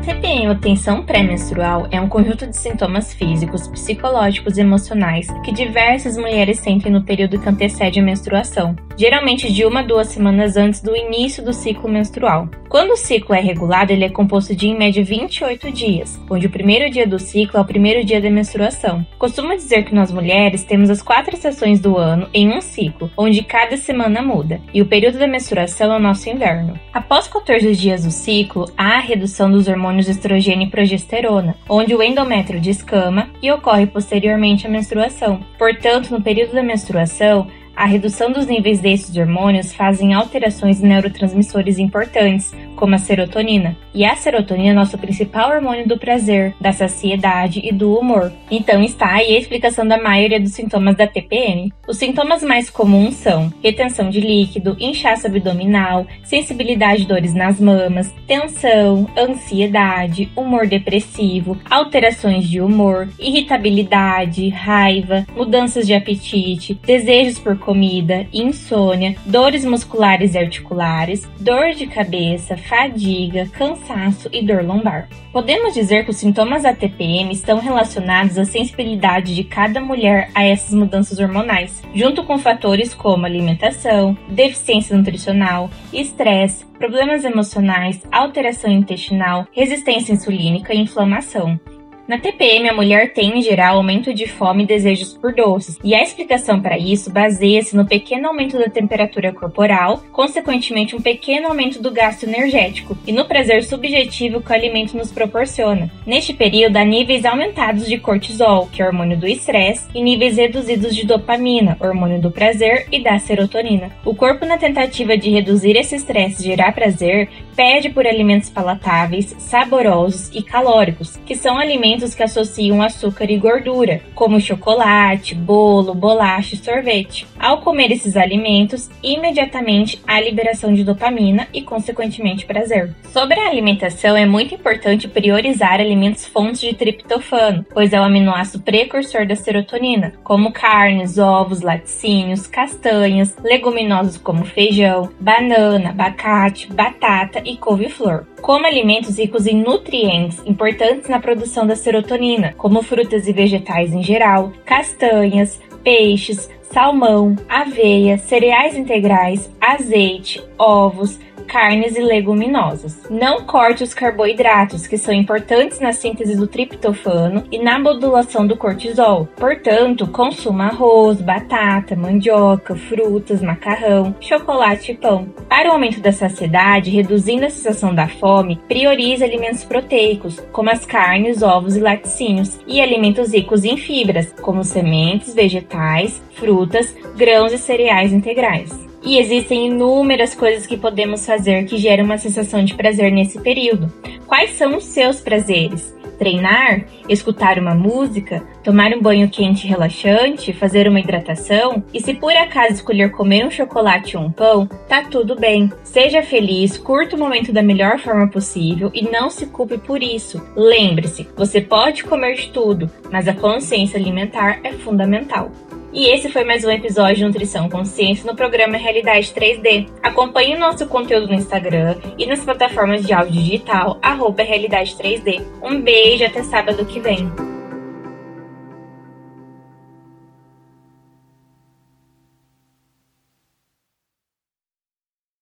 TPM ou tensão pré-menstrual é um conjunto de sintomas físicos, psicológicos e emocionais que diversas mulheres sentem no período que antecede a menstruação, geralmente de uma a duas semanas antes do início do ciclo menstrual. Quando o ciclo é regulado, ele é composto de em média 28 dias, onde o primeiro dia do ciclo é o primeiro dia da menstruação. Costuma dizer que nós mulheres temos as quatro estações do ano em um ciclo, onde cada semana muda, e o período da menstruação é o nosso inverno. Após 14 dias do ciclo, há a redução dos hormônios estrogênio e progesterona, onde o endométrio descama e ocorre posteriormente a menstruação. Portanto, no período da menstruação, a redução dos níveis desses hormônios fazem alterações em neurotransmissores importantes, como a serotonina. E a serotonina é nosso principal hormônio do prazer, da saciedade e do humor. Então está aí a explicação da maioria dos sintomas da TPM. Os sintomas mais comuns são retenção de líquido, inchaço abdominal, sensibilidade e dores nas mamas, tensão, ansiedade, humor depressivo, alterações de humor, irritabilidade, raiva, mudanças de apetite, desejos por comida, insônia, dores musculares e articulares, dor de cabeça, fadiga, cansaço e dor lombar. Podemos dizer que os sintomas da TPM estão relacionados à sensibilidade de cada mulher a essas mudanças hormonais, junto com fatores como alimentação, deficiência nutricional, estresse, problemas emocionais, alteração intestinal, resistência insulínica e inflamação. Na TPM, a mulher tem, em geral, aumento de fome e desejos por doces, e a explicação para isso baseia-se no pequeno aumento da temperatura corporal, consequentemente, um pequeno aumento do gasto energético, e no prazer subjetivo que o alimento nos proporciona. Neste período, há níveis aumentados de cortisol, que é hormônio do estresse, e níveis reduzidos de dopamina, hormônio do prazer, e da serotonina. O corpo, na tentativa de reduzir esse estresse e gerar prazer, pede por alimentos palatáveis, saborosos e calóricos, que são alimentos alimentos que associam açúcar e gordura, como chocolate, bolo, bolacha e sorvete. Ao comer esses alimentos, imediatamente há liberação de dopamina e, consequentemente, prazer. Sobre a alimentação, é muito importante priorizar alimentos fontes de triptofano, pois é o aminoácido precursor da serotonina, como carnes, ovos, laticínios, castanhas, leguminosas como feijão, banana, abacate, batata e couve-flor. Coma alimentos ricos em nutrientes importantes na produção da serotonina, como frutas e vegetais em geral, castanhas, peixes, salmão, aveia, cereais integrais, azeite, ovos, carnes e leguminosas. Não corte os carboidratos, que são importantes na síntese do triptofano e na modulação do cortisol. Portanto, consuma arroz, batata, mandioca, frutas, macarrão, chocolate e pão. Para o aumento da saciedade, reduzindo a sensação da fome, priorize alimentos proteicos, como as carnes, ovos e laticínios, e alimentos ricos em fibras, como sementes, vegetais, frutas, grãos e cereais integrais. E existem inúmeras coisas que podemos fazer que geram uma sensação de prazer nesse período. Quais são os seus prazeres? Treinar, escutar uma música, tomar um banho quente relaxante, fazer uma hidratação? E se por acaso escolher comer um chocolate ou um pão, tá tudo bem. Seja feliz, curta o momento da melhor forma possível e não se culpe por isso. Lembre-se, você pode comer de tudo, mas a consciência alimentar é fundamental. E esse foi mais um episódio de Nutrição Consciência no programa Realidade 3D. Acompanhe o nosso conteúdo no Instagram e nas plataformas de áudio digital, arroba Realidade 3D. Um beijo até sábado que vem.